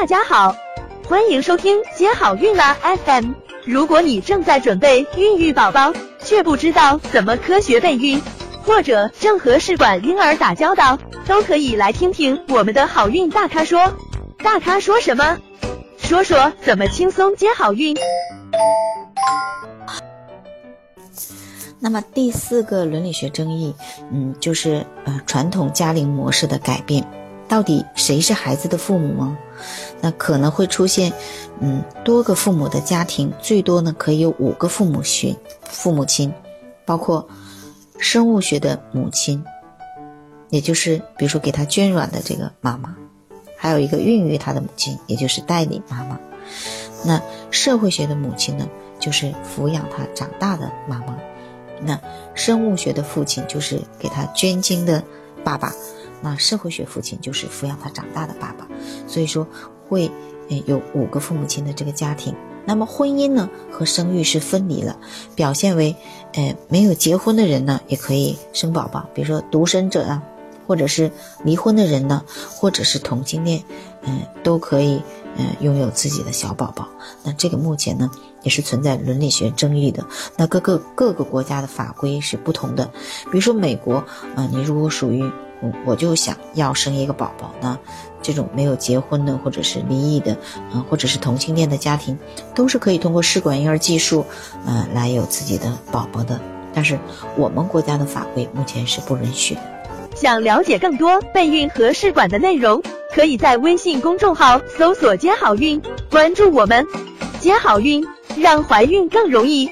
大家好，欢迎收听接好运啦 FM。如果你正在准备孕育宝宝，却不知道怎么科学备孕，或者正和试管婴儿打交道，都可以来听听我们的好运大咖说。大咖说什么？说说怎么轻松接好运。那么第四个伦理学争议，嗯，就是呃传统家庭模式的改变，到底谁是孩子的父母吗？那可能会出现，嗯，多个父母的家庭，最多呢可以有五个父母学父母亲，包括生物学的母亲，也就是比如说给他捐卵的这个妈妈，还有一个孕育他的母亲，也就是代理妈妈。那社会学的母亲呢，就是抚养他长大的妈妈。那生物学的父亲就是给他捐精的爸爸，那社会学父亲就是抚养他长大的爸爸，所以说会有五个父母亲的这个家庭。那么婚姻呢和生育是分离了，表现为呃没有结婚的人呢也可以生宝宝，比如说独身者啊，或者是离婚的人呢，或者是同性恋，嗯都可以嗯拥有自己的小宝宝。那这个目前呢？也是存在伦理学争议的。那各个各个国家的法规是不同的。比如说美国，啊，你如果属于我，我就想要生一个宝宝，呢这种没有结婚的，或者是离异的，嗯，或者是同性恋的家庭，都是可以通过试管婴儿技术，嗯，来有自己的宝宝的。但是我们国家的法规目前是不允许的。想了解更多备孕和试管的内容，可以在微信公众号搜索“接好运”，关注我们，接好运。让怀孕更容易。